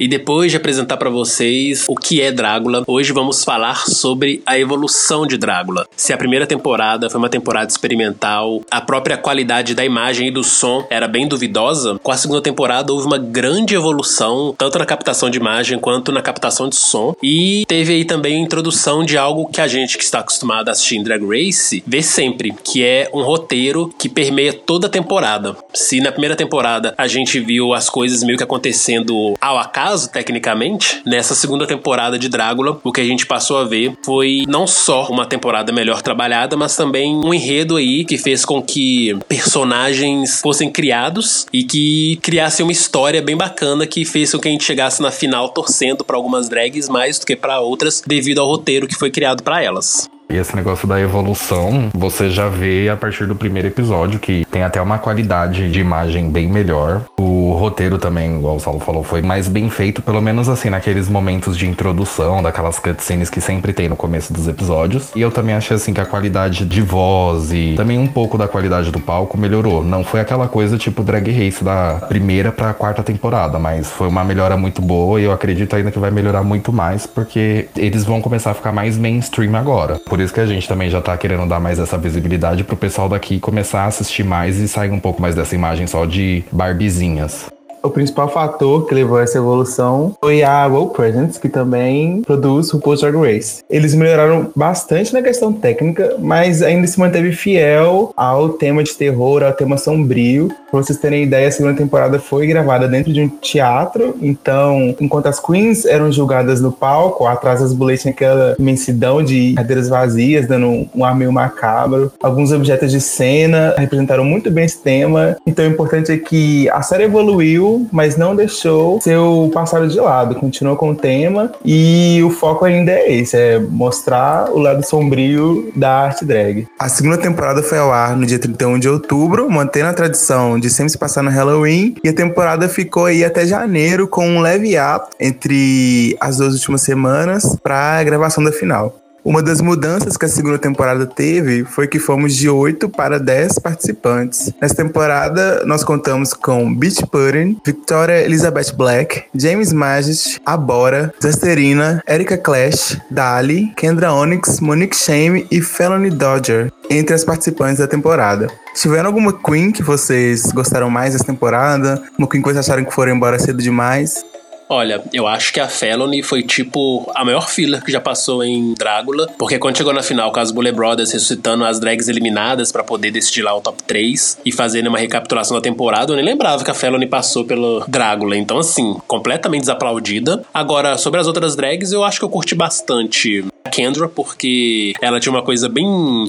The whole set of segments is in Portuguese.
E depois de apresentar para vocês o que é Drácula, hoje vamos falar sobre a evolução de Drácula. Se a primeira temporada foi uma temporada experimental, a própria qualidade da imagem e do som era bem duvidosa, com a segunda temporada houve uma grande evolução, tanto na captação de imagem quanto na captação de som. E teve aí também a introdução de algo que a gente que está acostumado a assistir em Drag Race vê sempre, que é um roteiro que permeia toda a temporada. Se na primeira temporada a gente viu as coisas meio que acontecendo ao acaso, caso, tecnicamente, nessa segunda temporada de Drácula, o que a gente passou a ver foi não só uma temporada melhor trabalhada, mas também um enredo aí que fez com que personagens fossem criados e que criassem uma história bem bacana que fez com que a gente chegasse na final torcendo para algumas drags mais do que para outras, devido ao roteiro que foi criado para elas. E esse negócio da evolução, você já vê a partir do primeiro episódio, que tem até uma qualidade de imagem bem melhor. O roteiro também, igual o Saulo falou, foi mais bem feito, pelo menos assim, naqueles momentos de introdução, daquelas cutscenes que sempre tem no começo dos episódios. E eu também achei assim que a qualidade de voz e também um pouco da qualidade do palco melhorou. Não foi aquela coisa tipo Drag Race da primeira pra quarta temporada, mas foi uma melhora muito boa e eu acredito ainda que vai melhorar muito mais, porque eles vão começar a ficar mais mainstream agora. Por por isso que a gente também já tá querendo dar mais essa visibilidade pro pessoal daqui começar a assistir mais e sair um pouco mais dessa imagem só de barbizinhas. O principal fator que levou a essa evolução foi a World Presents, que também produz o Post Drag Race. Eles melhoraram bastante na questão técnica, mas ainda se manteve fiel ao tema de terror, ao tema sombrio. Pra vocês terem ideia, a segunda temporada foi gravada dentro de um teatro, então, enquanto as queens eram julgadas no palco, atrás das boletas tinha aquela imensidão de cadeiras vazias, dando um ar meio macabro. Alguns objetos de cena representaram muito bem esse tema. Então, o importante é que a série evoluiu mas não deixou seu passado de lado, continuou com o tema e o foco ainda é esse, é mostrar o lado sombrio da arte drag. A segunda temporada foi ao ar no dia 31 de outubro, mantendo a tradição de sempre se passar no Halloween, e a temporada ficou aí até janeiro com um leve up entre as duas últimas semanas para a gravação da final. Uma das mudanças que a segunda temporada teve foi que fomos de 8 para 10 participantes. Nessa temporada, nós contamos com Beach Pudding, Victoria Elizabeth Black, James Magis, Abora, Zasterina, Erika Clash, Dali, Kendra Onyx, Monique Shame e Felony Dodger, entre as participantes da temporada. Tiveram alguma Queen que vocês gostaram mais dessa temporada? Uma Queen que vocês acharam que foram embora cedo demais? Olha, eu acho que a Felony foi tipo a maior fila que já passou em Drácula, porque quando chegou na final com as Bullet Brothers ressuscitando as drags eliminadas para poder decidir lá o top 3 e fazendo uma recapitulação da temporada, eu nem lembrava que a Felony passou pelo Drácula. Então, assim, completamente desaplaudida. Agora, sobre as outras drags, eu acho que eu curti bastante Kendra, porque ela tinha uma coisa bem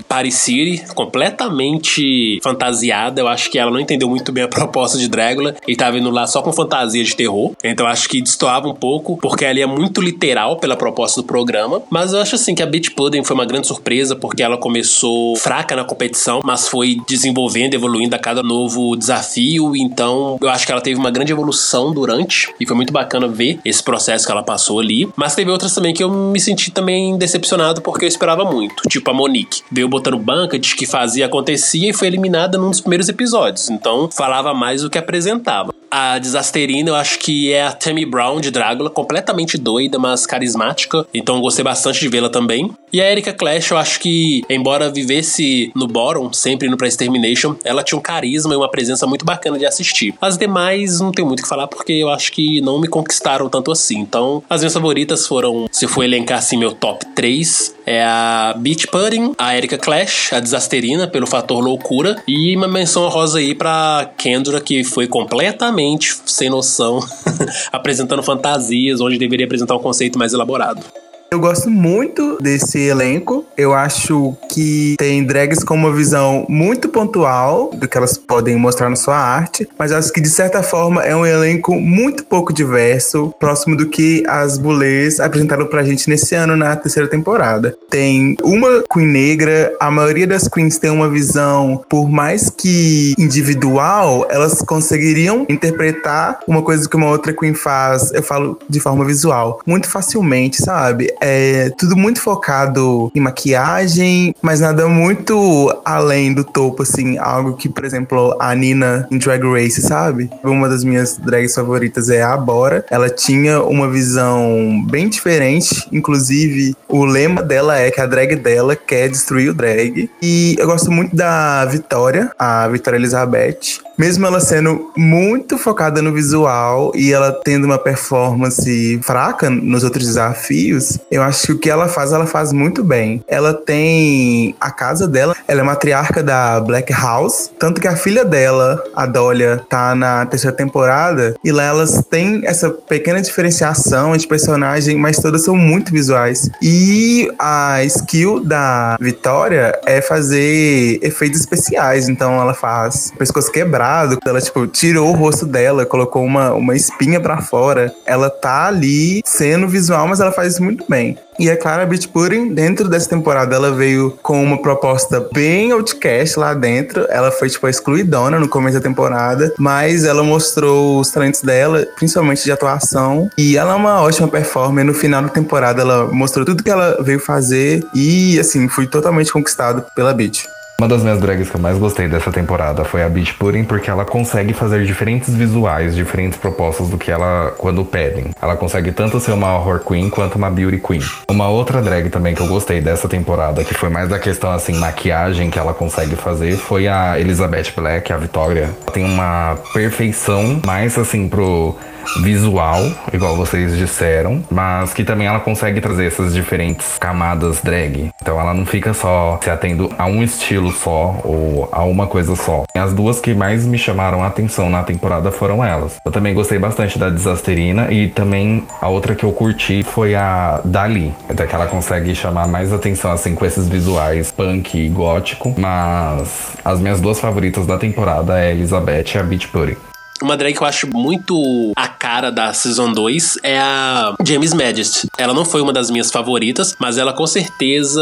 Paris City, completamente fantasiada. Eu acho que ela não entendeu muito bem a proposta de Drácula e tava indo lá só com fantasia de terror. Então acho que destoava um pouco, porque ela é muito literal pela proposta do programa. Mas eu acho assim que a Beach Pudding foi uma grande surpresa, porque ela começou fraca na competição, mas foi desenvolvendo, evoluindo a cada novo desafio. Então eu acho que ela teve uma grande evolução durante, e foi muito bacana ver esse processo que ela passou ali. Mas teve outras também que eu me senti também decepcionado porque eu esperava muito. Tipo a Monique. Veio botando banca, diz que fazia, acontecia e foi eliminada num dos primeiros episódios. Então falava mais do que apresentava. A Desasterina, eu acho que é a Tammy Brown de Drácula, completamente doida, mas carismática. Então gostei bastante de vê-la também. E a Erika Clash, eu acho que, embora vivesse no bottom, sempre no pra Extermination, ela tinha um carisma e uma presença muito bacana de assistir. As demais não tenho muito o que falar porque eu acho que não me conquistaram tanto assim. Então, as minhas favoritas foram, se for elencar assim meu top 3, é a Beach Pudding, a Erika Clash, a Desasterina, pelo fator loucura, e uma menção rosa aí pra Kendra, que foi completamente sem noção, apresentando fantasias, onde deveria apresentar um conceito mais elaborado. Eu gosto muito desse elenco. Eu acho que tem drags com uma visão muito pontual do que elas podem mostrar na sua arte, mas acho que de certa forma é um elenco muito pouco diverso, próximo do que as bulês apresentaram pra gente nesse ano na terceira temporada. Tem uma queen negra, a maioria das queens tem uma visão, por mais que individual, elas conseguiriam interpretar uma coisa que uma outra queen faz, eu falo de forma visual, muito facilmente, sabe? É tudo muito focado em maquiagem, mas nada muito além do topo, assim, algo que, por exemplo, a Nina em Drag Race, sabe? Uma das minhas drags favoritas é a Bora. Ela tinha uma visão bem diferente, inclusive o lema dela é que a drag dela quer destruir o drag. E eu gosto muito da Vitória, a Vitória Elizabeth mesmo ela sendo muito focada no visual e ela tendo uma performance fraca nos outros desafios, eu acho que o que ela faz, ela faz muito bem. Ela tem a casa dela, ela é matriarca da Black House, tanto que a filha dela, a Dolia, tá na terceira temporada e lá elas têm essa pequena diferenciação de personagem, mas todas são muito visuais. E a skill da Vitória é fazer efeitos especiais, então ela faz pescoço quebrado ela, tipo, tirou o rosto dela, colocou uma, uma espinha para fora. Ela tá ali sendo visual, mas ela faz muito bem. E a Clara Pudding, dentro dessa temporada, ela veio com uma proposta bem outcast lá dentro. Ela foi, tipo, excluidona no começo da temporada, mas ela mostrou os talentos dela, principalmente de atuação. E ela é uma ótima performer. No final da temporada, ela mostrou tudo que ela veio fazer. E, assim, fui totalmente conquistado pela Beach. Uma das minhas drags que eu mais gostei dessa temporada foi a Beach Pudding, porque ela consegue fazer diferentes visuais, diferentes propostas do que ela quando pedem. Ela consegue tanto ser uma horror queen quanto uma beauty queen. Uma outra drag também que eu gostei dessa temporada, que foi mais da questão assim, maquiagem que ela consegue fazer, foi a Elizabeth Black, a Vitória. Ela tem uma perfeição mais assim pro visual, igual vocês disseram, mas que também ela consegue trazer essas diferentes camadas drag. Então ela não fica só se atendo a um estilo só ou a uma coisa só. As duas que mais me chamaram a atenção na temporada foram elas. Eu também gostei bastante da Desasterina e também a outra que eu curti foi a Dali, até que ela consegue chamar mais atenção assim com esses visuais punk e gótico, mas as minhas duas favoritas da temporada é a Elizabeth e a Beach Pudding. Uma drag que eu acho muito a cara da Season 2 é a James Majesty. Ela não foi uma das minhas favoritas, mas ela com certeza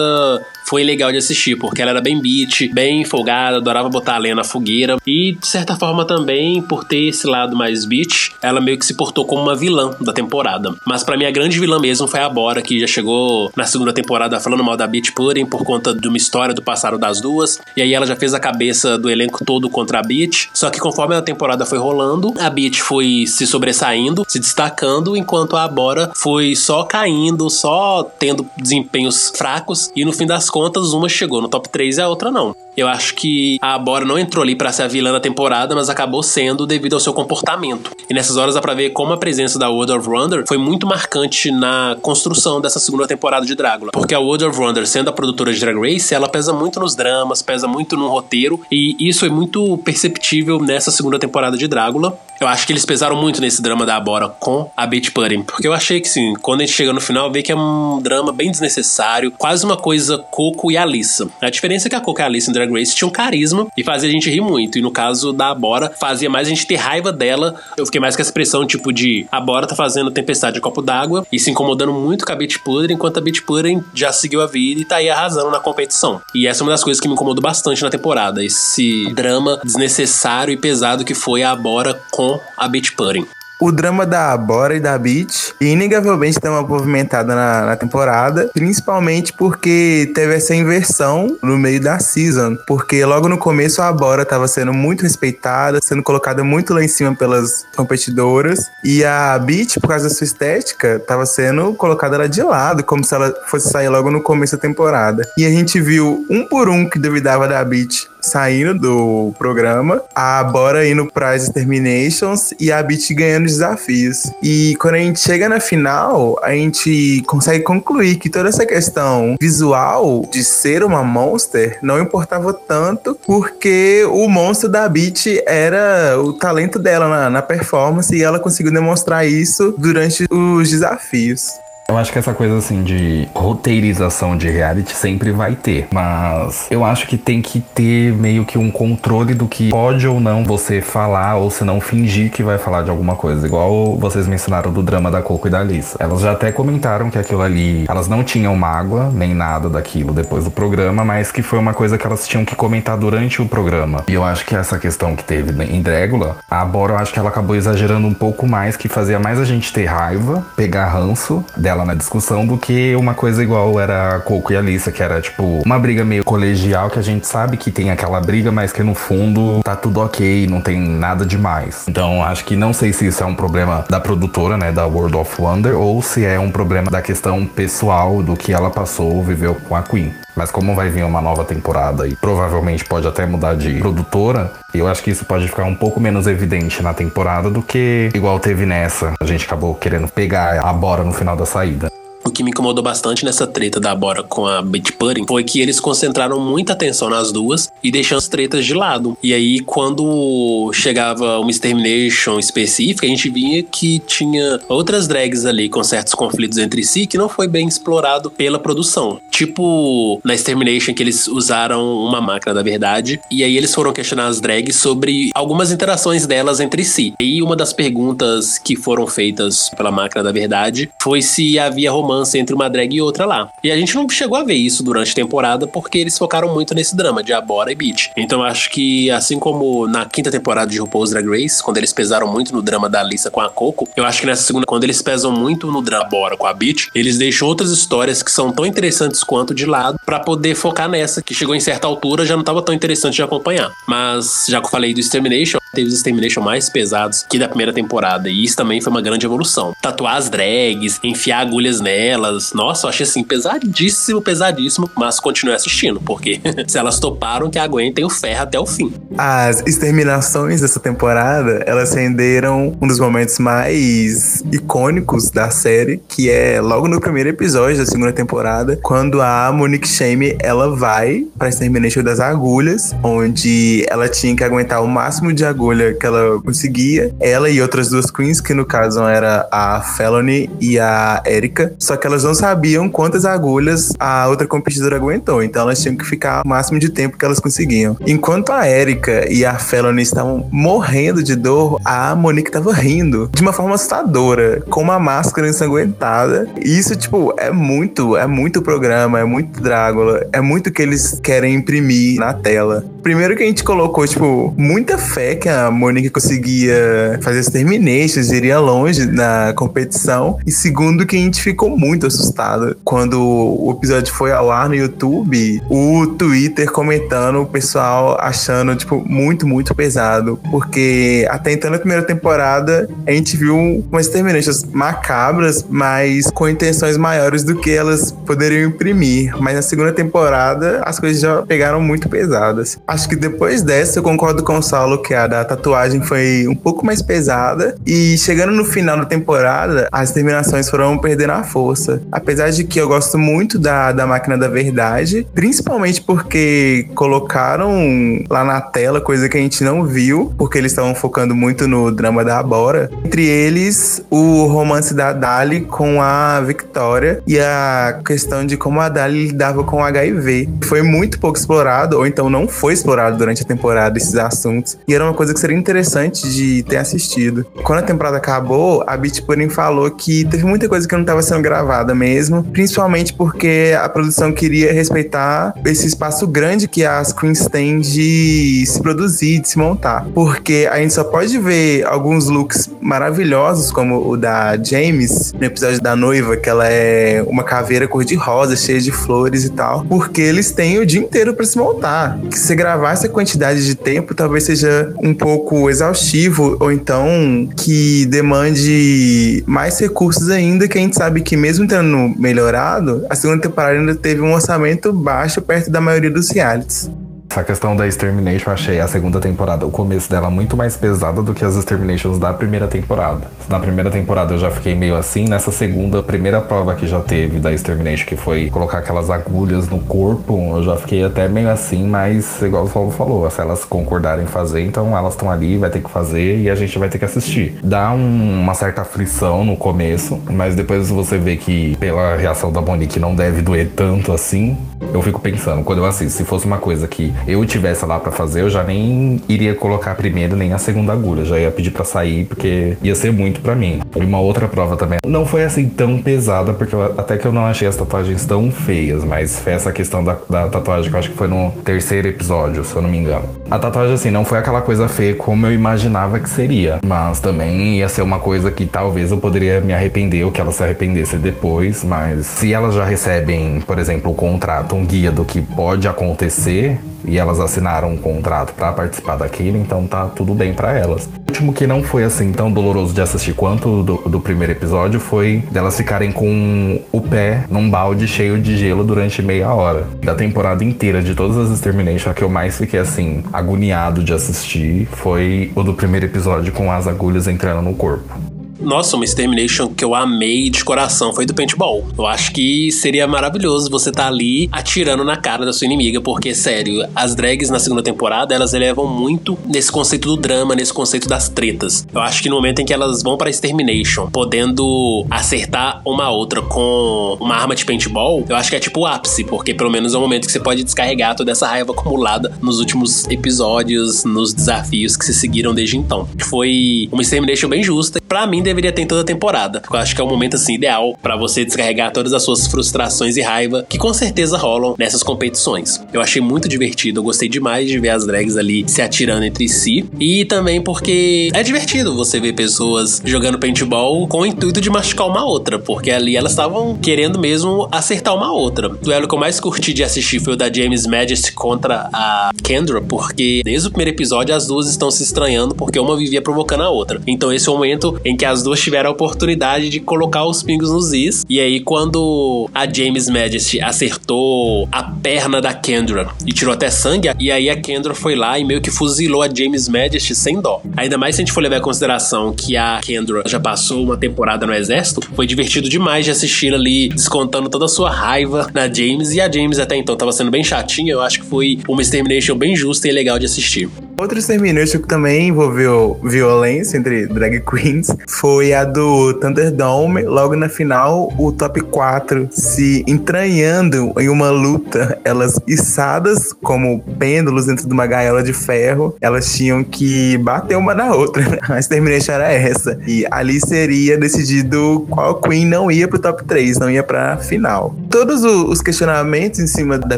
foi legal de assistir, porque ela era bem beat, bem folgada, adorava botar a lenha na fogueira. E, de certa forma, também, por ter esse lado mais beat, ela meio que se portou como uma vilã da temporada. Mas para mim, a grande vilã mesmo foi a Bora, que já chegou na segunda temporada falando mal da Beat Pudding por conta de uma história do passado das duas. E aí ela já fez a cabeça do elenco todo contra a Beat. Só que conforme a temporada foi rolando, a Beat foi se sobressaindo, se destacando, enquanto a Bora foi só caindo, só tendo desempenhos fracos. E no fim das contas, uma chegou no top 3 e a outra não. Eu acho que a Bora não entrou ali para ser a vilã da temporada, mas acabou sendo devido ao seu comportamento. E nessas horas dá pra ver como a presença da World of Wonder foi muito marcante na construção dessa segunda temporada de Drácula. Porque a World of Wonder, sendo a produtora de Drag Race, ela pesa muito nos dramas, pesa muito no roteiro, e isso é muito perceptível nessa segunda temporada de Drácula. Eu acho que eles pesaram muito nesse drama da Bora com a Beach Pudding, porque eu achei que sim, quando a gente chega no final, vê que é um drama bem desnecessário, quase uma coisa Coco e Alissa. A diferença é que a Coco e a Alissa em Drag Race tinham carisma e fazia a gente rir muito, e no caso da Bora, fazia mais a gente ter raiva dela. Eu fiquei mais com essa expressão tipo de a Bora tá fazendo tempestade de copo d'água e se incomodando muito com a Beach Pudding, enquanto a Beach Pudding já seguiu a vida e tá aí arrasando na competição. E essa é uma das coisas que me incomodou bastante na temporada, esse drama desnecessário e pesado que foi a Bora com a Beach Pudding. O drama da Bora e da Beach inegavelmente deu uma movimentada na, na, temporada, principalmente porque teve essa inversão no meio da season. Porque logo no começo a Bora estava sendo muito respeitada, sendo colocada muito lá em cima pelas competidoras, e a Beach, por causa da sua estética, estava sendo colocada lá de lado, como se ela fosse sair logo no começo da temporada. E a gente viu um por um que duvidava da Beach saindo do programa, a Bora indo para as Terminations e a Beat ganhando desafios. E quando a gente chega na final, a gente consegue concluir que toda essa questão visual de ser uma monster não importava tanto, porque o monstro da Beat era o talento dela na, na performance e ela conseguiu demonstrar isso durante os desafios. Eu acho que essa coisa assim de roteirização de reality sempre vai ter, mas eu acho que tem que ter meio que um controle do que pode ou não você falar ou se não fingir que vai falar de alguma coisa, igual vocês mencionaram do drama da Coco e da Alissa. Elas já até comentaram que aquilo ali, elas não tinham mágoa nem nada daquilo depois do programa, mas que foi uma coisa que elas tinham que comentar durante o programa. E eu acho que essa questão que teve em Drégula, a Bora eu acho que ela acabou exagerando um pouco mais, que fazia mais a gente ter raiva, pegar ranço dela ela na discussão do que uma coisa igual era Coco e Alissa, que era tipo uma briga meio colegial que a gente sabe que tem aquela briga, mas que no fundo tá tudo ok, não tem nada demais. Então acho que não sei se isso é um problema da produtora, né, da World of Wonder, ou se é um problema da questão pessoal do que ela passou, viveu com a Queen. Mas como vai vir uma nova temporada e provavelmente pode até mudar de produtora, eu acho que isso pode ficar um pouco menos evidente na temporada do que igual teve nessa. A gente acabou querendo pegar a Bora no final da saída. O que me incomodou bastante nessa treta da Bora com a Betty Pudding foi que eles concentraram muita atenção nas duas e deixando as tretas de lado. E aí, quando chegava uma Extermination específica, a gente via que tinha outras drags ali com certos conflitos entre si que não foi bem explorado pela produção. Tipo, na Extermination que eles usaram uma máquina da verdade e aí eles foram questionar as drags sobre algumas interações delas entre si. E uma das perguntas que foram feitas pela máquina da verdade foi se havia romance romance entre uma drag e outra lá. E a gente não chegou a ver isso durante a temporada porque eles focaram muito nesse drama de Abora e Beach. Então acho que, assim como na quinta temporada de RuPaul's Drag Race, quando eles pesaram muito no drama da Alissa com a Coco, eu acho que nessa segunda, quando eles pesam muito no drama Bora com a Beach, eles deixam outras histórias que são tão interessantes quanto de lado para poder focar nessa, que chegou em certa altura já não tava tão interessante de acompanhar. Mas já que eu falei do Extermination, teve os Extermination mais pesados que da primeira temporada, e isso também foi uma grande evolução. Tatuar as drags, enfiar agulhas nelas, nossa, eu achei assim pesadíssimo, pesadíssimo, mas continuei assistindo, porque se elas toparam que aguentem o ferro até o fim. As exterminações dessa temporada, elas renderam um dos momentos mais icônicos da série, que é logo no primeiro episódio da segunda temporada, quando a Monique Shame, ela vai pra Extermination das Agulhas, onde ela tinha que aguentar o máximo de agulha que ela conseguia. Ela e outras duas queens, que no caso era a Felony e a Erika. Só que elas não sabiam quantas agulhas a outra competidora aguentou. Então elas tinham que ficar o máximo de tempo que elas conseguiam. Enquanto a Erika e a Felony estavam morrendo de dor, a Monique tava rindo de uma forma assustadora, com uma máscara ensanguentada. E isso, tipo, é muito, é muito programa, é muito Drácula, é muito que eles querem imprimir na tela. Primeiro que a gente colocou, tipo, muita fé que a Monique conseguia fazer as terminations, iria longe na competição. E segundo, que a gente ficou muito assustado quando o episódio foi ao ar no YouTube, o Twitter comentando, o pessoal achando, tipo, muito, muito pesado. Porque até então, na primeira temporada, a gente viu umas terminations macabras, mas com intenções maiores do que elas poderiam imprimir. Mas na segunda temporada, as coisas já pegaram muito pesadas. Acho que depois dessa, eu concordo com o Saulo que a da tatuagem foi um pouco mais pesada. E chegando no final da temporada, as terminações foram perdendo a força. Apesar de que eu gosto muito da, da máquina da verdade, principalmente porque colocaram lá na tela coisa que a gente não viu, porque eles estavam focando muito no drama da Abora. Entre eles, o romance da Dali com a Victoria e a questão de como a Dali lidava com o HIV. Foi muito pouco explorado, ou então não foi explorado durante a temporada esses assuntos. E era uma coisa que seria interessante de ter assistido. Quando a temporada acabou, a Beat Pudding falou que teve muita coisa que não estava sendo gravada mesmo, principalmente porque a produção queria respeitar esse espaço grande que as queens têm de se produzir, de se montar. Porque a gente só pode ver alguns looks maravilhosos, como o da James, no episódio da noiva, que ela é uma caveira cor-de-rosa, cheia de flores e tal, porque eles têm o dia inteiro para se montar. Que se gravar essa quantidade de tempo, talvez seja um pouco pouco exaustivo ou então que demande mais recursos ainda, que a gente sabe que mesmo tendo melhorado, a segunda temporada ainda teve um orçamento baixo perto da maioria dos realities. Essa questão da Extermination, eu achei a segunda temporada, o começo dela, muito mais pesada do que as Exterminations da primeira temporada. Na primeira temporada eu já fiquei meio assim, nessa segunda, primeira prova que já teve da Extermination, que foi colocar aquelas agulhas no corpo, eu já fiquei até meio assim, mas igual o Paulo falou, se elas concordarem em fazer, então elas estão ali, vai ter que fazer e a gente vai ter que assistir. Dá um, uma certa aflição no começo, mas depois você vê que pela reação da Monique não deve doer tanto assim, eu fico pensando, quando eu assisto, se fosse uma coisa que eu tivesse lá para fazer, eu já nem iria colocar a primeira nem a segunda agulha, já ia pedir para sair porque ia ser muito para mim. E uma outra prova também não foi assim tão pesada, porque eu, até que eu não achei as tatuagens tão feias, mas foi essa questão da, da tatuagem que eu acho que foi no terceiro episódio, se eu não me engano. A tatuagem, assim, não foi aquela coisa feia como eu imaginava que seria. Mas também ia ser uma coisa que talvez eu poderia me arrepender ou que ela se arrependesse depois. Mas se elas já recebem, por exemplo, o contrato, um guia do que pode acontecer, e elas assinaram um contrato para participar daquilo, então tá tudo bem para elas. O último que não foi assim tão doloroso de assistir quanto do, do primeiro episódio foi delas ficarem com o pé num balde cheio de gelo durante meia hora. Da temporada inteira de todas as Extermination, a que eu mais fiquei assim, agoniado de assistir foi o do primeiro episódio com as agulhas entrando no corpo. Nossa, uma Extermination que eu amei de coração foi do paintball. Eu acho que seria maravilhoso você estar tá ali atirando na cara da sua inimiga, porque, sério, as drags na segunda temporada, elas elevam muito nesse conceito do drama, nesse conceito das tretas. Eu acho que no momento em que elas vão pra Extermination, podendo acertar uma outra com uma arma de paintball, eu acho que é tipo o ápice, porque pelo menos é o momento que você pode descarregar toda essa raiva acumulada nos últimos episódios, nos desafios que se seguiram desde então. Foi uma Extermination bem justa. Pra mim, deveria ter em toda a temporada. Porque eu acho que é o momento assim ideal para você descarregar todas as suas frustrações e raiva que com certeza rolam nessas competições. Eu achei muito divertido, eu gostei demais de ver as drags ali se atirando entre si e também porque é divertido você ver pessoas jogando paintball com o intuito de machucar uma outra, porque ali elas estavam querendo mesmo acertar uma outra. O duelo que eu mais curti de assistir foi o da James Majesty contra a Kendra, porque desde o primeiro episódio as duas estão se estranhando porque uma vivia provocando a outra. Então esse é o momento em que as as duas tiveram a oportunidade de colocar os pingos nos is. E aí, quando a James Majesty acertou a perna da Kendra e tirou até sangue, e aí a Kendra foi lá e meio que fuzilou a James Majesty sem dó. Ainda mais se a gente for levar em consideração que a Kendra já passou uma temporada no exército, foi divertido demais de assistir ali, descontando toda a sua raiva na James. E a James até então tava sendo bem chatinha. Eu acho que foi uma extermination bem justa e legal de assistir. Outro extermination que também envolveu violência entre drag queens foi a do Thunderdome. Logo na final, o top 4 se entranhando em uma luta. Elas içadas como pêndulos dentro de uma gaiola de ferro. Elas tinham que bater uma na outra. A extermination era essa. E ali seria decidido qual queen não ia pro top 3, não ia pra final. Todos os questionamentos em cima da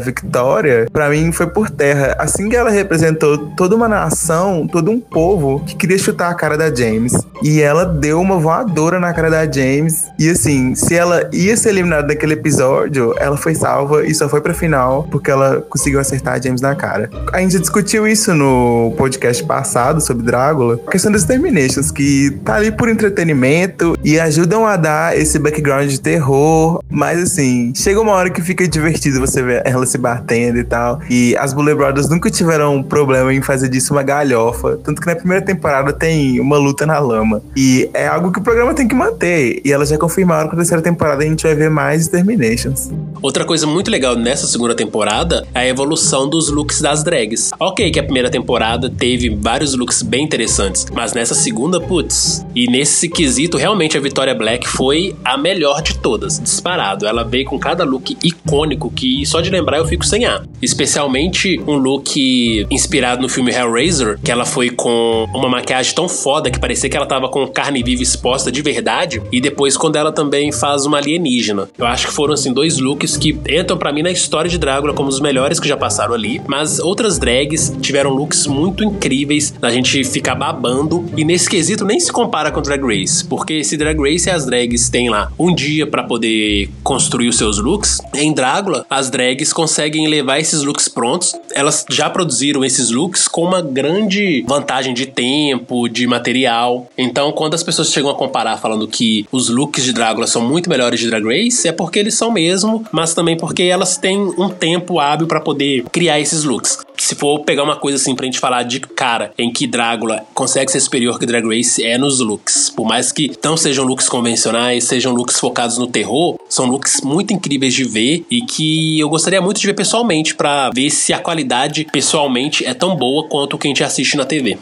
Victoria, para mim, foi por terra. Assim que ela representou toda uma nação, todo um povo que queria chutar a cara da James. E ela deu uma voadora na cara da James. E assim, se ela ia ser eliminada daquele episódio, ela foi salva e só foi pra final porque ela conseguiu acertar a James na cara. A gente discutiu isso no podcast passado sobre Drácula. A questão das Terminations, que tá ali por entretenimento e ajudam a dar esse background de terror. Mas assim, chega uma hora que fica divertido você ver ela se batendo e tal. E as Bullet Brothers nunca tiveram problema em fazer disso uma galhofa. Tanto que na primeira temporada tem uma luta na lama. E é algo que o programa tem que manter. E elas já confirmaram que na terceira temporada a gente vai ver mais Terminations. Outra coisa muito legal nessa segunda temporada é a evolução dos looks das drags. Ok, que a primeira temporada teve vários looks bem interessantes, mas nessa segunda, putz. E nesse quesito, realmente a Victoria Black foi a melhor de todas, disparado. Ela veio com cada look icônico que só de lembrar eu fico sem ar. Especialmente um look inspirado no filme Hellraiser, que ela foi com uma maquiagem tão foda que parecia que ela tava com carne viva exposta de verdade. E depois quando ela também faz uma alienígena. Eu acho que foram assim dois looks que entram para mim na história de Drácula como os melhores que já passaram ali. Mas outras drags tiveram looks muito incríveis da gente ficar babando. E nesse quesito nem se compara com Drag Race, porque se Drag Race as drags têm lá um dia para poder construir os seus looks, em Drácula as drags conseguem levar esses looks prontos. Elas já produziram esses looks com uma grande vantagem de tempo, de material. Então, quando as pessoas chegam a comparar falando que os looks de Drácula são muito melhores de Drag Race, é porque eles são mesmo, mas também porque elas têm um tempo hábil para poder criar esses looks. Se for pegar uma coisa assim pra gente falar de cara em que Drácula consegue ser superior que Drag Race é nos looks. Por mais que não sejam looks convencionais, sejam looks focados no terror, são looks muito incríveis de ver e que eu gostaria muito de ver pessoalmente para ver se a qualidade pessoalmente é tão boa quanto o que a gente assiste na TV.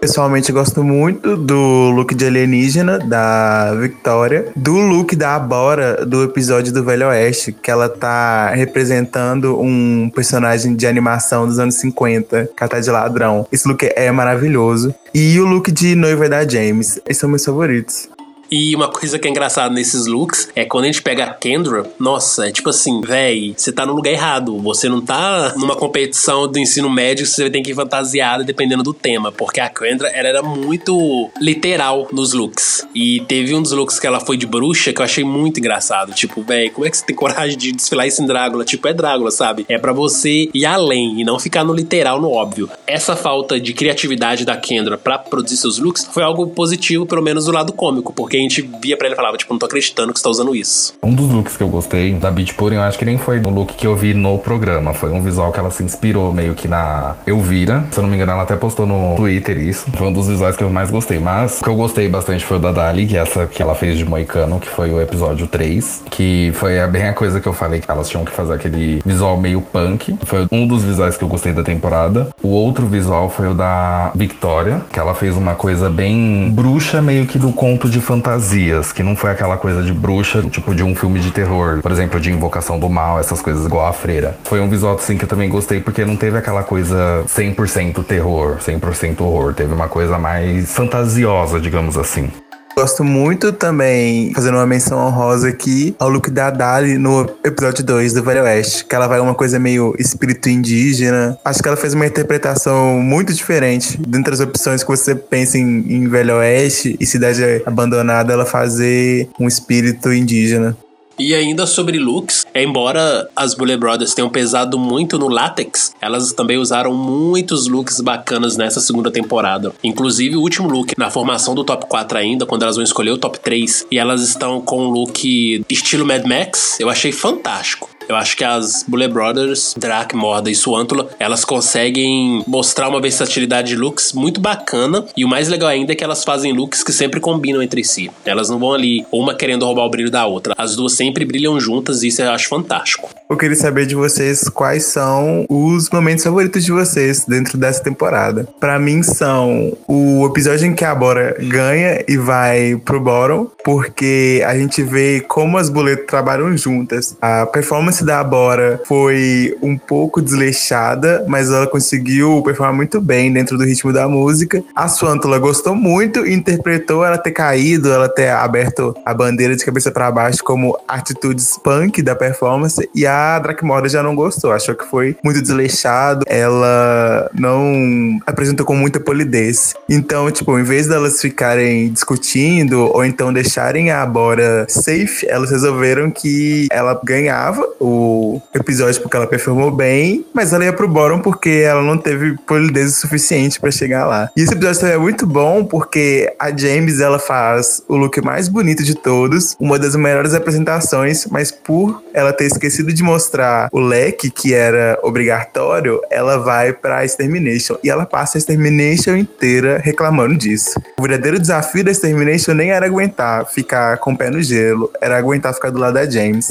Pessoalmente, gosto muito do look de alienígena da Victoria, do look da Abora do episódio do Velho Oeste, que ela tá representando um personagem de animação dos anos 50, cata de ladrão. Esse look é maravilhoso. E o look de noiva da James. Esses são meus favoritos. E uma coisa que é engraçada nesses looks é quando a gente pega a Kendra, nossa, é tipo assim, véi, você tá no lugar errado. Você não tá numa competição do ensino médio que você tem que ir fantasiada dependendo do tema. Porque a Kendra, ela era muito literal nos looks. E teve um dos looks que ela foi de bruxa que eu achei muito engraçado. Tipo, véi, como é que você tem coragem de desfilar isso em Drácula? Tipo, é Drácula, sabe? É para você ir além e não ficar no literal, no óbvio. Essa falta de criatividade da Kendra para produzir seus looks foi algo positivo, pelo menos do lado cômico, porque gente via pra ele e falava, tipo, não tô acreditando que você tá usando isso. Um dos looks que eu gostei da Beach Pudding, eu acho que nem foi o look que eu vi no programa, foi um visual que ela se inspirou meio que na Elvira. Se eu não me engano, ela até postou no Twitter isso. Foi um dos visuais que eu mais gostei. Mas o que eu gostei bastante foi o da Dali, que é essa que ela fez de Moicano, que foi o episódio 3, que foi bem a coisa que eu falei que elas tinham que fazer aquele visual meio punk. Foi um dos visuais que eu gostei da temporada. O outro visual foi o da Victoria, que ela fez uma coisa bem bruxa, meio que do conto de fantasias, que não foi aquela coisa de bruxa, tipo de um filme de terror, por exemplo, de invocação do mal, essas coisas igual a freira. Foi um visual assim que eu também gostei porque não teve aquela coisa 100% terror, 100% horror, teve uma coisa mais fantasiosa, digamos assim. Gosto muito também, fazendo uma menção honrosa aqui, ao look da Dali no episódio 2 do Velho Oeste, que ela vai uma coisa meio espírito indígena. Acho que ela fez uma interpretação muito diferente. Dentre as opções que você pensa em, em Velho Oeste e Cidade Abandonada, ela fazer um espírito indígena. E ainda sobre looks, embora as Bullet Brothers tenham pesado muito no látex, elas também usaram muitos looks bacanas nessa segunda temporada. Inclusive o último look na formação do top 4 ainda, quando elas vão escolher o top 3, e elas estão com um look estilo Mad Max, eu achei fantástico. Eu acho que as Bullet Brothers, Drac, Morda e Suantula, elas conseguem mostrar uma versatilidade de looks muito bacana. E o mais legal ainda é que elas fazem looks que sempre combinam entre si. Elas não vão ali uma querendo roubar o brilho da outra. As duas sempre brilham juntas e isso eu acho fantástico. Eu queria saber de vocês quais são os momentos favoritos de vocês dentro dessa temporada. Para mim são o episódio em que a Bora ganha e vai pro bottom, porque a gente vê como as boletas trabalham juntas. A performance da Bora foi um pouco desleixada, mas ela conseguiu performar muito bem dentro do ritmo da música. A Swantula gostou muito e interpretou ela ter caído, ela ter aberto a bandeira de cabeça para baixo como atitudes punk da performance. E a Drakmora já não gostou, achou que foi muito desleixado. Ela não apresentou com muita polidez. Então, tipo, em vez delas ficarem discutindo ou então deixarem a Bora safe, elas resolveram que ela ganhava o episódio porque ela performou bem, mas ela ia pro bottom porque ela não teve polidez o suficiente para chegar lá. E esse episódio também é muito bom porque a James ela faz o look mais bonito de todos, uma das melhores apresentações, mas por ela ter esquecido de mostrar o leque que era obrigatório, ela vai pra Extermination e ela passa a Extermination inteira reclamando disso. O verdadeiro desafio da Extermination nem era aguentar ficar com o pé no gelo, era aguentar ficar do lado da James.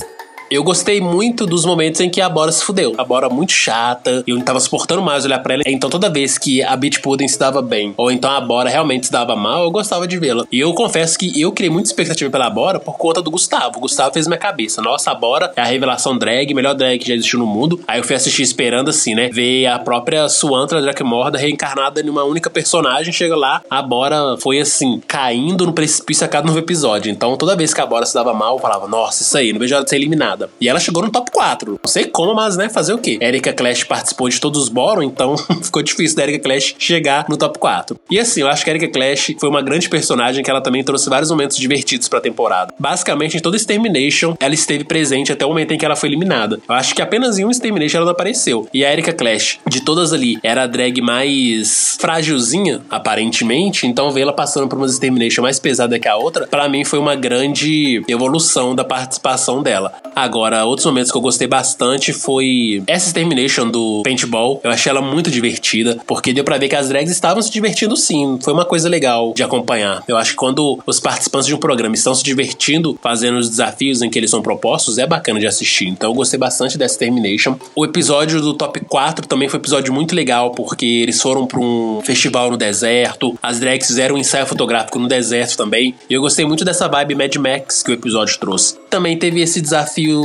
Eu gostei muito dos momentos em que a Bora se fudeu. A Bora muito chata, eu não tava suportando mais olhar pra ela. Então toda vez que a Beach Pudding se dava bem, ou então a Bora realmente se dava mal, eu gostava de vê-la. E eu confesso que eu criei muita expectativa pela Bora por conta do Gustavo. O Gustavo fez minha cabeça. Nossa, a Bora é a revelação drag, melhor drag que já existiu no mundo. Aí eu fui assistir esperando assim, né? Ver a própria Suantra Morda reencarnada em uma única personagem. Chega lá, a Bora foi assim, caindo no precipício a cada novo episódio. Então toda vez que a Bora se dava mal, eu falava, nossa, isso aí, não vejo de ser eliminada. E ela chegou no top 4. Não sei como, mas né, fazer o quê? Erika Clash participou de todos os Boron, então ficou difícil da Erika Clash chegar no top 4. E assim, eu acho que a Erika Clash foi uma grande personagem que ela também trouxe vários momentos divertidos pra temporada. Basicamente, em todo Extermination, ela esteve presente até o momento em que ela foi eliminada. Eu acho que apenas em um Extermination ela não apareceu. E a Erika Clash, de todas ali, era a drag mais frágilzinha, aparentemente, então ver ela passando por uma Extermination mais pesada que a outra, para mim foi uma grande evolução da participação dela. Agora, outros momentos que eu gostei bastante foi essa Termination do Paintball. Eu achei ela muito divertida, porque deu pra ver que as drags estavam se divertindo sim. Foi uma coisa legal de acompanhar. Eu acho que quando os participantes de um programa estão se divertindo, fazendo os desafios em que eles são propostos, é bacana de assistir. Então eu gostei bastante dessa Termination. O episódio do Top 4 também foi um episódio muito legal, porque eles foram pra um festival no deserto, as drags fizeram um ensaio fotográfico no deserto também. E eu gostei muito dessa vibe Mad Max que o episódio trouxe. também teve esse desafio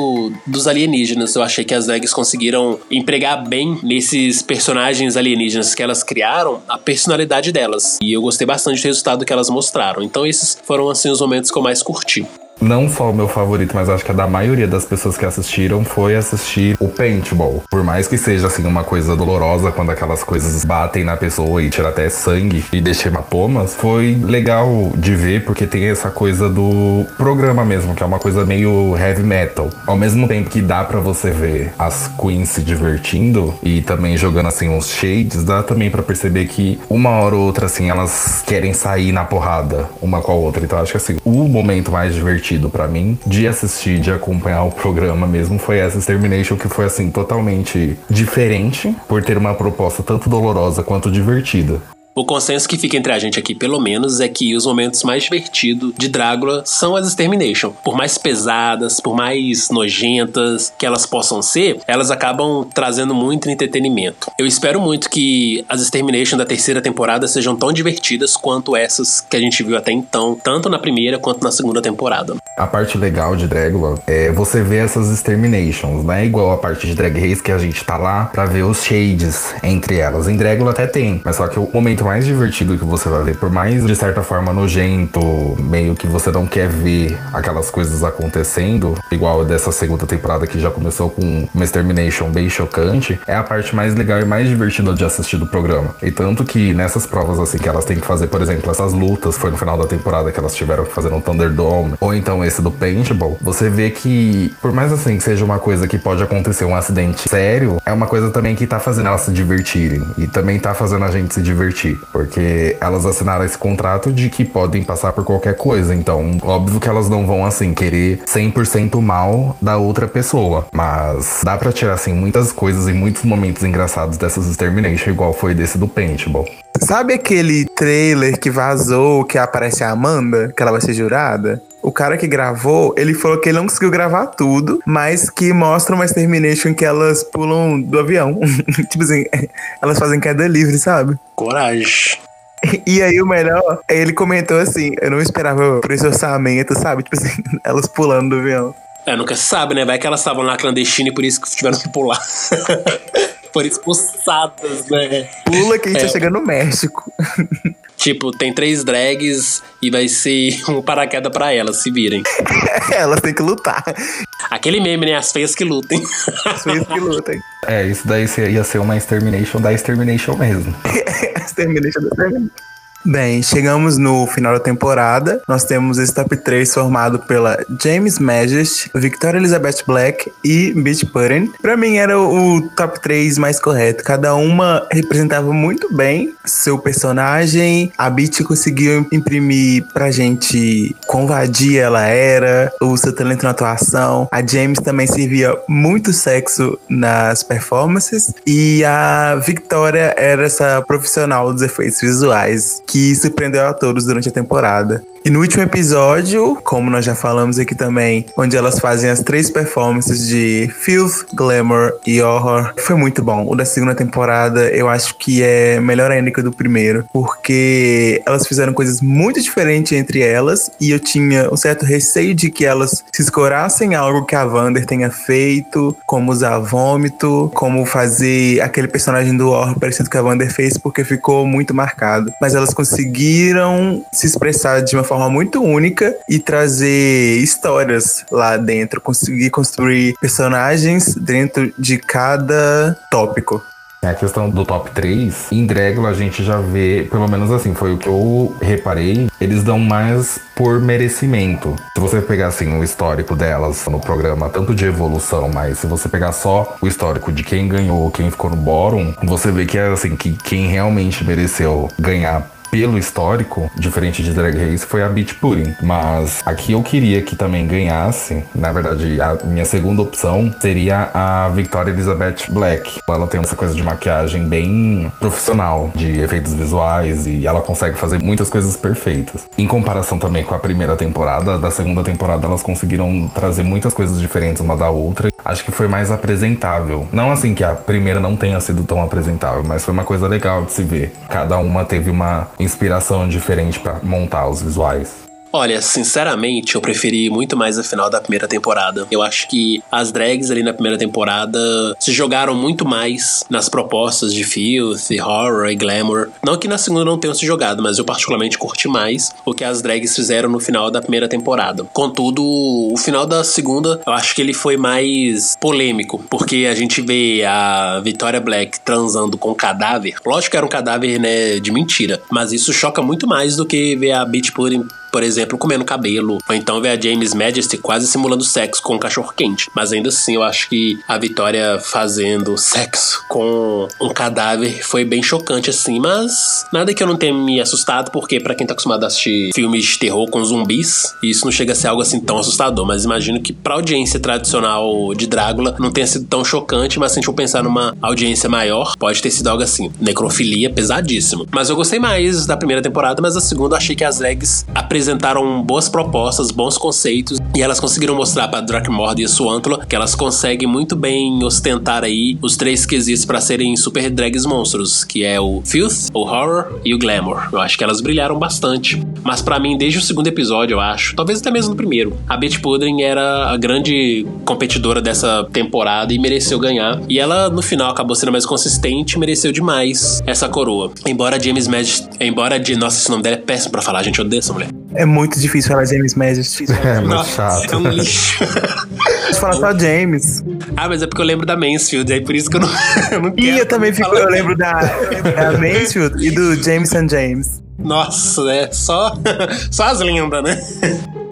dos alienígenas. Eu achei que as drags conseguiram empregar bem nesses personagens alienígenas que elas criaram a personalidade delas. E eu gostei bastante do resultado que elas mostraram. Então esses foram assim os momentos que eu mais curti não só o meu favorito, mas acho que a da maioria das pessoas que assistiram foi assistir o paintball. Por mais que seja assim uma coisa dolorosa quando aquelas coisas batem na pessoa e tira até sangue e deixa hematomas, foi legal de ver porque tem essa coisa do programa mesmo, que é uma coisa meio heavy metal. Ao mesmo tempo que dá para você ver as queens se divertindo e também jogando assim uns shades, dá também para perceber que uma hora ou outra assim elas querem sair na porrada uma com a outra. Então acho que assim, o momento mais divertido divertido para mim de assistir, de acompanhar o programa mesmo foi essa Extermination que foi assim totalmente diferente por ter uma proposta tanto dolorosa quanto divertida. O consenso que fica entre a gente aqui, pelo menos, é que os momentos mais divertidos de Drácula são as Extermination. Por mais pesadas, por mais nojentas que elas possam ser, elas acabam trazendo muito entretenimento. Eu espero muito que as Extermination da terceira temporada sejam tão divertidas quanto essas que a gente viu até então, tanto na primeira quanto na segunda temporada. A parte legal de Dragula é você ver essas Exterminations, não é igual a parte de Drag Race que a gente tá lá pra ver os shades entre elas. Em Dragula até tem, mas só que o momento momento mais divertido que você vai ver, por mais de certa forma nojento, meio que você não quer ver aquelas coisas acontecendo, igual dessa segunda temporada que já começou com uma Extermination bem chocante, é a parte mais legal e mais divertida de assistir do programa. E tanto que nessas provas assim que elas têm que fazer, por exemplo, essas lutas, foi no final da temporada que elas tiveram que fazer no Thunderdome, ou então esse do Paintball, você vê que, por mais assim que seja uma coisa que pode acontecer um acidente sério, é uma coisa também que tá fazendo elas se divertirem e também tá fazendo a gente se divertir porque elas assinaram esse contrato de que podem passar por qualquer coisa. Então, óbvio que elas não vão, assim, querer 100% mal da outra pessoa. Mas dá para tirar, assim, muitas coisas e muitos momentos engraçados dessas Extermination, igual foi desse do Paintball. Sabe aquele trailer que vazou que aparece a Amanda, que ela vai ser jurada? O cara que gravou, ele falou que ele não conseguiu gravar tudo, mas que mostra uma Extermination que elas pulam do avião. tipo assim, elas fazem queda livre, sabe? Coragem. E aí o melhor, ele comentou assim, eu não esperava por esse orçamento, sabe? Tipo assim, elas pulando do avião. É, nunca sabe, né? Vai que elas estavam lá clandestina e por isso que tiveram que pular. Foram expulsadas, né? Pula que a gente é. chegando no México. Tipo, tem três drags e vai ser um paraquedas para elas, se virem. elas têm que lutar. Aquele meme, né? As feias que lutem. As feias que lutem. É, isso daí ia ser uma extermination da extermination mesmo. extermination da extermination. Bem, chegamos no final da temporada. Nós temos esse top 3 formado pela James Majest, Victoria Elizabeth Black e Beach Pudding. Pra mim era o top 3 mais correto. Cada uma representava muito bem seu personagem. A Beach conseguiu imprimir pra gente quão vadia ela era, o seu talento na atuação. A James também servia muito sexo nas performances. E a Victoria era essa profissional dos efeitos visuais que surpreendeu a todos durante a temporada. E no último episódio, como nós já falamos aqui também, onde elas fazem as três performances de Filth, Glamour e Horror, foi muito bom. O da segunda temporada eu acho que é melhor ainda que o do primeiro, porque elas fizeram coisas muito diferentes entre elas e eu tinha um certo receio de que elas se escorassem algo que a Vander tenha feito, como usar vômito, como fazer aquele personagem do Horror parecendo que a Vander fez, porque ficou muito marcado. Mas elas conseguiram se expressar de uma forma forma muito única e trazer histórias lá dentro, conseguir construir personagens dentro de cada tópico. A questão do top 3, em Dragula a gente já vê, pelo menos assim, foi o que eu reparei, eles dão mais por merecimento. Se você pegar assim o histórico delas no programa, tanto de evolução, mas se você pegar só o histórico de quem ganhou, quem ficou no bottom, você vê que é assim, que quem realmente mereceu ganhar pelo histórico, diferente de Drag Race, foi a Beach Pudding. Mas aqui eu queria que também ganhasse, na verdade, a minha segunda opção seria a Victoria Elizabeth Black. Ela tem essa coisa de maquiagem bem profissional, de efeitos visuais, e ela consegue fazer muitas coisas perfeitas. Em comparação também com a primeira temporada, da segunda temporada elas conseguiram trazer muitas coisas diferentes uma da outra. Acho que foi mais apresentável. Não assim que a primeira não tenha sido tão apresentável, mas foi uma coisa legal de se ver. Cada uma teve uma inspiração diferente para montar os visuais. Olha, sinceramente, eu preferi muito mais a final da primeira temporada. Eu acho que as drags ali na primeira temporada se jogaram muito mais nas propostas de filth, horror e glamour. Não que na segunda não tenham se jogado, mas eu particularmente curti mais o que as drags fizeram no final da primeira temporada. Contudo, o final da segunda, eu acho que ele foi mais polêmico, porque a gente vê a Victoria Black transando com um cadáver. Lógico que era um cadáver, né, de mentira, mas isso choca muito mais do que ver a Beach Pudding por exemplo, comendo cabelo, ou então ver a James Majesty quase simulando sexo com um cachorro quente. Mas ainda assim, eu acho que a Vitória fazendo sexo com um cadáver foi bem chocante, assim. Mas nada que eu não tenha me assustado, porque para quem tá acostumado a assistir filmes de terror com zumbis, isso não chega a ser algo assim tão assustador. Mas imagino que pra audiência tradicional de Drácula não tenha sido tão chocante, mas se a gente for pensar numa audiência maior, pode ter sido algo assim. Necrofilia pesadíssimo. Mas eu gostei mais da primeira temporada, mas a segunda eu achei que as drags apresentaram apresentaram boas propostas, bons conceitos e elas conseguiram mostrar para Drakmord e Suantula que elas conseguem muito bem ostentar aí os três quesitos para serem super drags monstros, que é o filth, o horror e o glamour. Eu acho que elas brilharam bastante. Mas para mim, desde o segundo episódio, eu acho, talvez até mesmo no primeiro, a Betty Pudding era a grande competidora dessa temporada e mereceu ganhar. E ela no final acabou sendo mais consistente, e mereceu demais essa coroa. Embora James Magic, embora de nossa, esse nome dela é péssimo para falar, a gente odeia essa mulher. É muito difícil falar James Majesty. É muito chato. É um lixo. Deixa falar só James. ah, mas é porque eu lembro da Mansfield, aí por isso que eu não, eu não quero. E eu também fico, eu lembro da, da Mansfield e do Jameson James. Nossa, é só, só as lendas, né?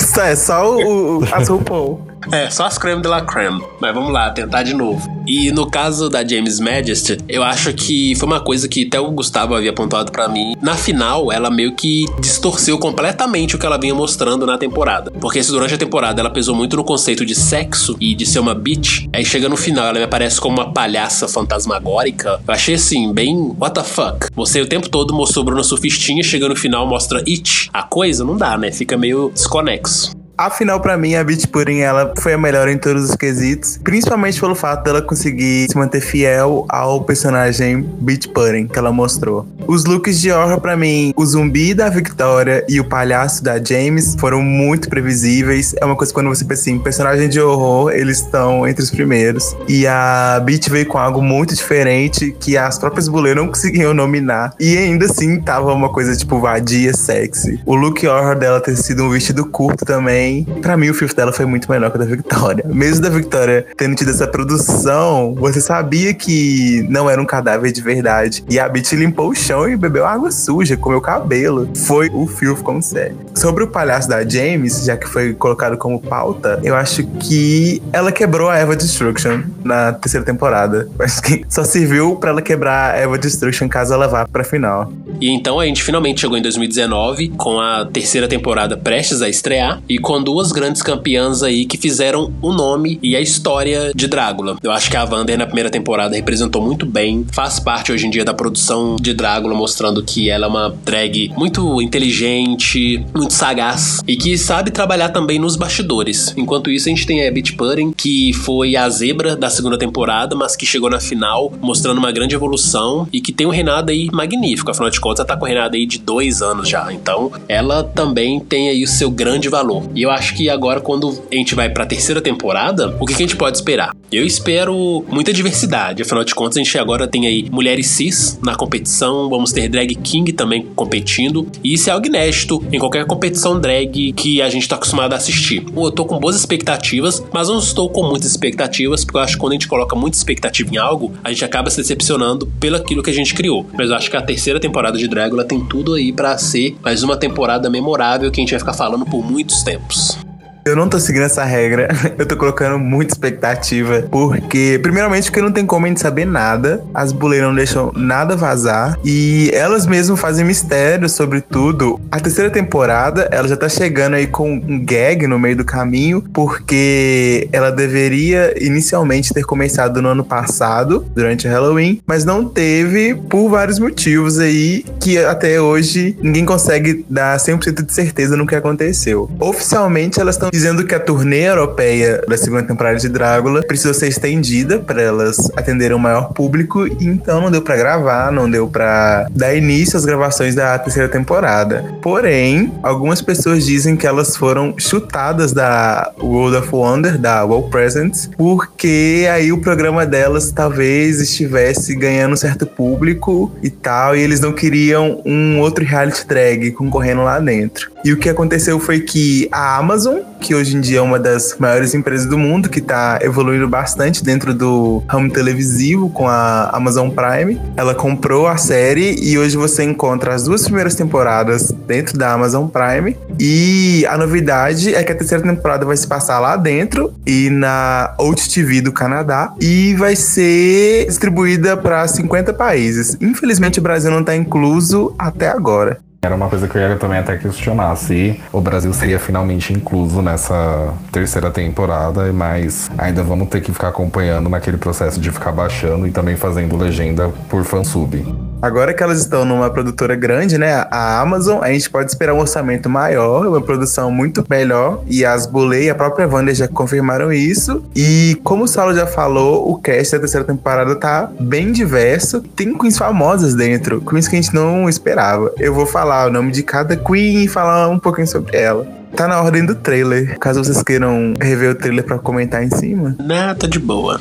Isso é só o, o as RuPaul. É, só as creme de la creme. Mas vamos lá, tentar de novo. E no caso da James Majesty, eu acho que foi uma coisa que até o Gustavo havia apontado para mim. Na final, ela meio que distorceu completamente o que ela vinha mostrando na temporada. Porque se durante a temporada ela pesou muito no conceito de sexo e de ser uma bitch, aí chega no final ela me aparece como uma palhaça fantasmagórica. Eu achei assim, bem, what the fuck? Você o tempo todo mostrou Bruna Surfistinha, chega no final mostra it. A coisa não dá, né? Fica meio desconexo. Afinal, para mim, a Beach Pudding ela foi a melhor em todos os quesitos, principalmente pelo fato dela conseguir se manter fiel ao personagem Beach Pudding que ela mostrou. Os looks de horror, para mim, o zumbi da Victoria e o palhaço da James foram muito previsíveis. É uma coisa quando você pensa assim, personagem de horror, eles estão entre os primeiros. E a Beach veio com algo muito diferente que as próprias bulê não conseguiam nominar. E ainda assim tava uma coisa tipo vadia, sexy. O look horror dela ter sido um vestido curto também também, pra mim o filtro dela foi muito melhor que o da Victoria. Mesmo da Victoria tendo tido essa produção, você sabia que não era um cadáver de verdade. E a Bitch limpou o chão e bebeu água suja, comeu cabelo. Foi o filtro como sério. Sobre o palhaço da James, já que foi colocado como pauta, eu acho que ela quebrou a Eva Destruction na terceira temporada. Acho que só serviu para ela quebrar a Eva Destruction caso ela vá pra final. E então a gente finalmente chegou em 2019 com a terceira temporada prestes a estrear e com com duas grandes campeãs aí que fizeram o nome e a história de Drácula. Eu acho que a Wanda na primeira temporada representou muito bem, faz parte hoje em dia da produção de Drácula, mostrando que ela é uma drag muito inteligente, muito sagaz e que sabe trabalhar também nos bastidores. Enquanto isso, a gente tem a Beach Pudding, que foi a zebra da segunda temporada, mas que chegou na final mostrando uma grande evolução e que tem um reinado aí magnífico. Afinal de contas, ela tá com um reinado aí de dois anos já. Então, ela também tem aí o seu grande valor. E eu acho que agora, quando a gente vai pra terceira temporada, o que, que a gente pode esperar? Eu espero muita diversidade. Afinal de contas, a gente agora tem aí mulheres cis na competição, vamos ter drag king também competindo. E isso é algo inédito em qualquer competição drag que a gente tá acostumado a assistir. Eu tô com boas expectativas, mas não estou com muitas expectativas, porque eu acho que quando a gente coloca muita expectativa em algo, a gente acaba se decepcionando pelo aquilo que a gente criou. Mas eu acho que a terceira temporada de Dragula tem tudo aí para ser mais uma temporada memorável que a gente vai ficar falando por muitos tempos. Oops. Eu não tô seguindo essa regra. Eu tô colocando muita expectativa. Porque, primeiramente, porque não tem como a gente saber nada. As buleiras não deixam nada vazar. E elas mesmas fazem mistério sobre tudo. A terceira temporada, ela já tá chegando aí com um gag no meio do caminho. Porque ela deveria inicialmente ter começado no ano passado, durante Halloween. Mas não teve por vários motivos aí. Que até hoje ninguém consegue dar 100% de certeza no que aconteceu. Oficialmente, elas estão dizendo que a turnê europeia da segunda temporada de Drácula precisou ser estendida para elas atenderem o maior público, e então não deu para gravar, não deu para dar início às gravações da terceira temporada. Porém, algumas pessoas dizem que elas foram chutadas da World of Wonder, da World Presents, porque aí o programa delas talvez estivesse ganhando um certo público e tal, e eles não queriam um outro reality drag concorrendo lá dentro. E o que aconteceu foi que a Amazon, que hoje em dia é uma das maiores empresas do mundo, que está evoluindo bastante dentro do ramo televisivo com a Amazon Prime, ela comprou a série e hoje você encontra as duas primeiras temporadas dentro da Amazon Prime. E a novidade é que a terceira temporada vai se passar lá dentro e na Out do Canadá e vai ser distribuída para 50 países. Infelizmente o Brasil não está incluso até agora. Era uma coisa que eu ia também até questionar se o Brasil seria finalmente incluso nessa terceira temporada, mas ainda vamos ter que ficar acompanhando naquele processo de ficar baixando e também fazendo legenda por fansub. Agora que elas estão numa produtora grande, né, a Amazon, a gente pode esperar um orçamento maior, uma produção muito melhor, e as Bullet e a própria Wanda já confirmaram isso. E como o Saulo já falou, o cast da terceira temporada tá bem diverso, tem queens famosas dentro, queens que a gente não esperava. Eu vou falar o nome de cada queen e falar um pouquinho sobre ela. Tá na ordem do trailer. Caso vocês queiram rever o trailer para comentar em cima. Nada tá de boa.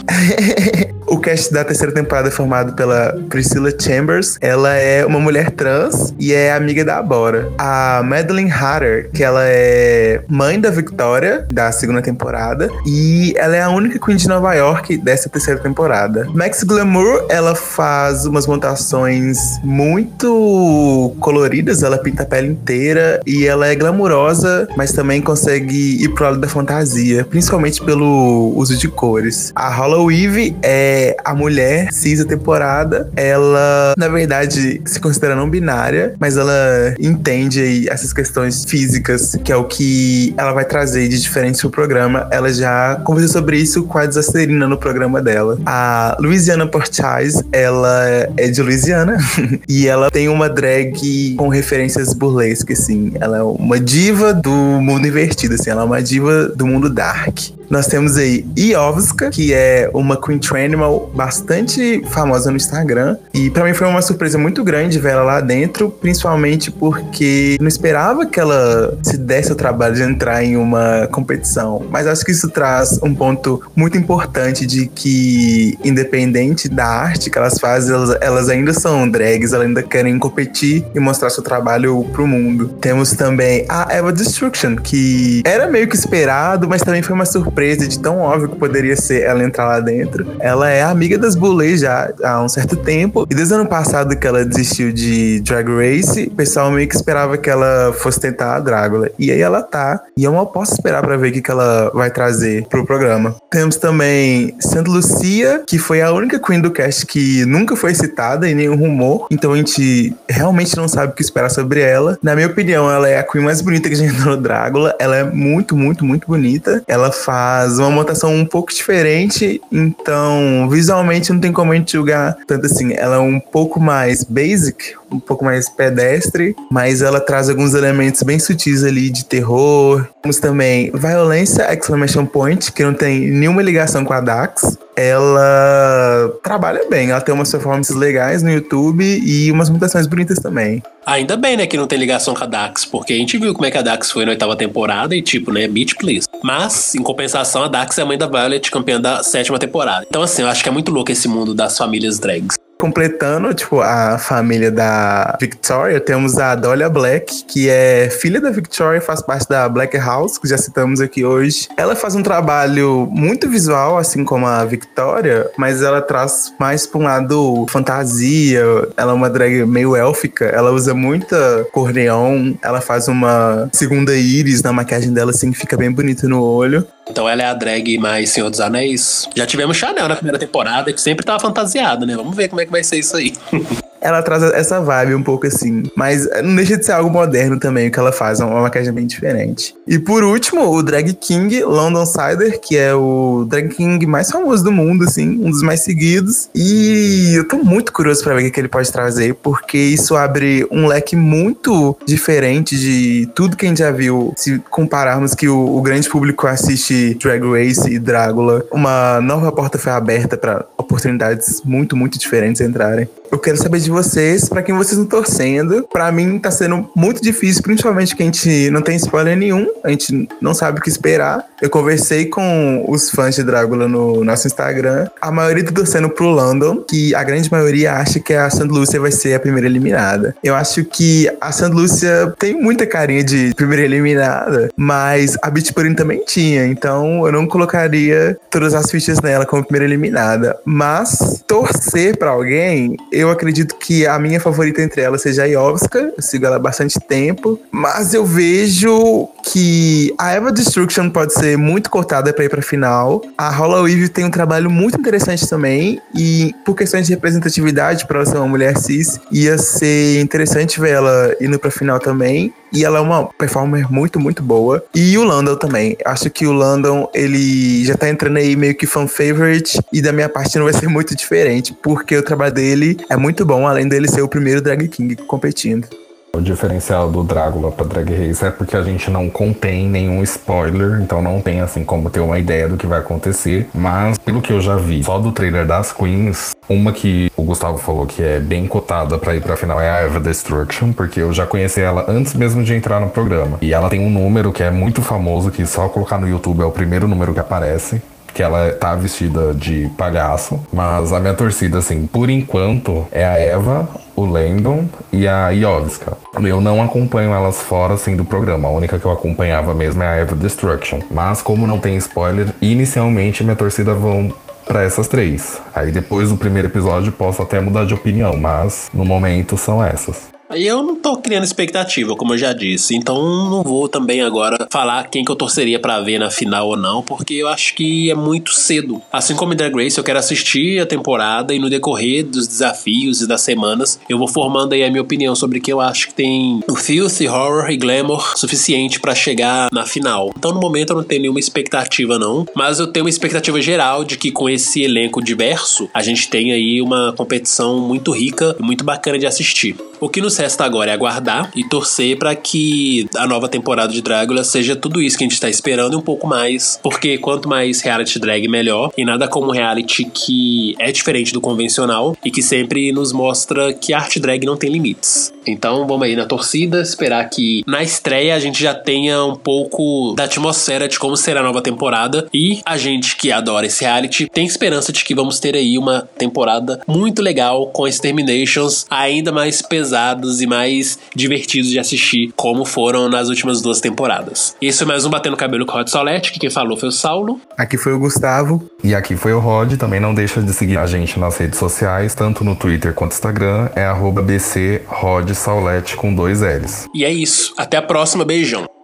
o cast da terceira temporada é formado pela Priscilla Chambers. Ela é uma mulher trans e é amiga da Bora. A Madeline Hatter, que ela é mãe da Victoria, da segunda temporada. E ela é a única Queen de Nova York dessa terceira temporada. Max Glamour, ela faz umas montações muito coloridas. Ela pinta a pele inteira e ela é glamurosa, mas também consegue ir pro lado da fantasia, principalmente pelo uso de cores. A Hollow Eve é a mulher cis da temporada. Ela, na verdade, se considera não binária, mas ela entende aí essas questões físicas, que é o que ela vai trazer de diferente pro programa. Ela já conversou sobre isso com a Desacerina no programa dela. A Louisiana Porchais, ela é de Louisiana e ela tem uma drag com referências burlescas, assim. Ela é uma diva do mundo invertido, assim. Ela é uma diva do mundo dark. Nós temos aí Iovska, que é uma Queen Tranimal bastante famosa no Instagram. E para mim foi uma surpresa muito grande ver ela lá dentro, principalmente porque não esperava que ela se desse o trabalho de entrar em uma competição. Mas acho que isso traz um ponto muito importante de que, independente da arte que elas fazem, elas, elas ainda são drags, elas ainda querem competir e mostrar seu trabalho pro mundo. Temos também a Eva Destruction, que era meio que esperado, mas também foi uma surpresa surpresa de tão óbvio que poderia ser ela entrar lá dentro. Ela é amiga das Bullet já há um certo tempo. E desde o ano passado que ela desistiu de Drag Race, o pessoal meio que esperava que ela fosse tentar a Drácula. E aí ela tá. E eu mal posso esperar para ver o que, que ela vai trazer pro programa. Temos também Santa Lucia, que foi a única Queen do cast que nunca foi citada em nenhum rumor. Então a gente realmente não sabe o que esperar sobre ela. Na minha opinião, ela é a Queen mais bonita que a gente no Drácula. Ela é muito, muito, muito bonita. Ela faz mas uma montação um pouco diferente, então visualmente não tem como a gente julgar tanto assim. Ela é um pouco mais basic, um pouco mais pedestre, mas ela traz alguns elementos bem sutis ali de terror. Temos também Violência Exclamation Point, que não tem nenhuma ligação com a Dax. Ela trabalha bem, ela tem umas performances legais no YouTube e umas mutações bonitas também. Ainda bem, né, que não tem ligação com a Dax, porque a gente viu como é que a Dax foi na oitava temporada e, tipo, né, beach please. Mas, em compensação, a Dax é a mãe da Violet, campeã da sétima temporada. Então, assim, eu acho que é muito louco esse mundo das famílias drags. Completando, tipo, a família da Victoria, temos a Dolia Black, que é filha da Victoria, faz parte da Black House, que já citamos aqui hoje. Ela faz um trabalho muito visual, assim como a Victoria, mas ela traz mais pra um lado fantasia. Ela é uma drag meio élfica, ela usa muita cor neon, ela faz uma segunda íris na maquiagem dela, assim, que fica bem bonita no olho. Então ela é a drag mais Senhor dos Anéis. Já tivemos Chanel na primeira temporada, que sempre tava fantasiada, né? Vamos ver como é que vai ser isso aí. ela traz essa vibe um pouco assim. Mas não deixa de ser algo moderno também, o que ela faz, é uma maquiagem bem diferente. E por último, o Drag King London Cider, que é o Drag King mais famoso do mundo, assim, um dos mais seguidos. E eu tô muito curioso para ver o que ele pode trazer, porque isso abre um leque muito diferente de tudo que a gente já viu, se compararmos que o, o grande público assiste Drag Race e Drácula. Uma nova porta foi aberta para oportunidades muito, muito diferentes entrarem. Eu quero saber de vocês, para quem vocês estão torcendo. Para mim tá sendo muito difícil, principalmente que a gente não tem spoiler nenhum, a gente não sabe o que esperar. Eu conversei com os fãs de Drácula no nosso Instagram. A maioria tá torcendo pro London, que a grande maioria acha que a St. Lucia vai ser a primeira eliminada. Eu acho que a St. Lucia tem muita carinha de primeira eliminada, mas a Beach Pudding também tinha, então eu não colocaria todas as fichas nela como primeira eliminada. Mas torcer para alguém, eu acredito que a minha favorita entre elas seja a Iovska. Eu sigo ela há bastante tempo. Mas eu vejo que a Eva Destruction pode ser muito cortada para ir pra final. A Holloway tem um trabalho muito interessante também. E por questões de representatividade, para ela ser uma mulher cis, ia ser interessante ver ela indo pra final também. E ela é uma performer muito, muito boa. E o Landon também. Acho que o Landon, ele já tá entrando aí meio que fan favorite. E da minha parte não vai ser muito diferente, porque o trabalho dele é muito bom, além dele ser o primeiro Drag King competindo. O diferencial do Drácula pra Drag Race é porque a gente não contém nenhum spoiler, então não tem assim como ter uma ideia do que vai acontecer. Mas pelo que eu já vi, só do trailer das Queens, uma que o Gustavo falou que é bem cotada para ir pra final é a Eva Destruction, porque eu já conheci ela antes mesmo de entrar no programa. E ela tem um número que é muito famoso, que só colocar no YouTube é o primeiro número que aparece que ela tá vestida de palhaço, mas a minha torcida, assim, por enquanto, é a Eva, o Landon e a Iovska. Eu não acompanho elas fora, assim, do programa. A única que eu acompanhava mesmo é a Eva Destruction. Mas, como não tem spoiler, inicialmente minha torcida vão para essas três. Aí depois do primeiro episódio posso até mudar de opinião, mas no momento são essas. E eu não tô criando expectativa, como eu já disse. Então não vou também agora falar quem que eu torceria para ver na final ou não, porque eu acho que é muito cedo. Assim como Drag Race, eu quero assistir a temporada e no decorrer dos desafios e das semanas, eu vou formando aí a minha opinião sobre que eu acho que tem o filth, horror e glamour suficiente para chegar na final. Então no momento eu não tenho nenhuma expectativa não, mas eu tenho uma expectativa geral de que com esse elenco diverso, a gente tem aí uma competição muito rica e muito bacana de assistir. O que nos resta agora é aguardar e torcer para que a nova temporada de Drácula seja tudo isso que a gente tá esperando e um pouco mais, porque quanto mais reality drag, melhor. E nada como reality que é diferente do convencional e que sempre nos mostra que a arte drag não tem limites. Então vamos aí na torcida, esperar que na estreia a gente já tenha um pouco da atmosfera de como será a nova temporada. E a gente que adora esse reality tem esperança de que vamos ter aí uma temporada muito legal com Exterminations ainda mais pesada pesados e mais divertidos de assistir, como foram nas últimas duas temporadas. Esse é mais um Batendo Cabelo com o Rod Solete, que quem falou foi o Saulo. Aqui foi o Gustavo. E aqui foi o Rod. Também não deixa de seguir a gente nas redes sociais, tanto no Twitter quanto no Instagram. É arroba BC Rod Saulete com dois L's. E é isso. Até a próxima. Beijão.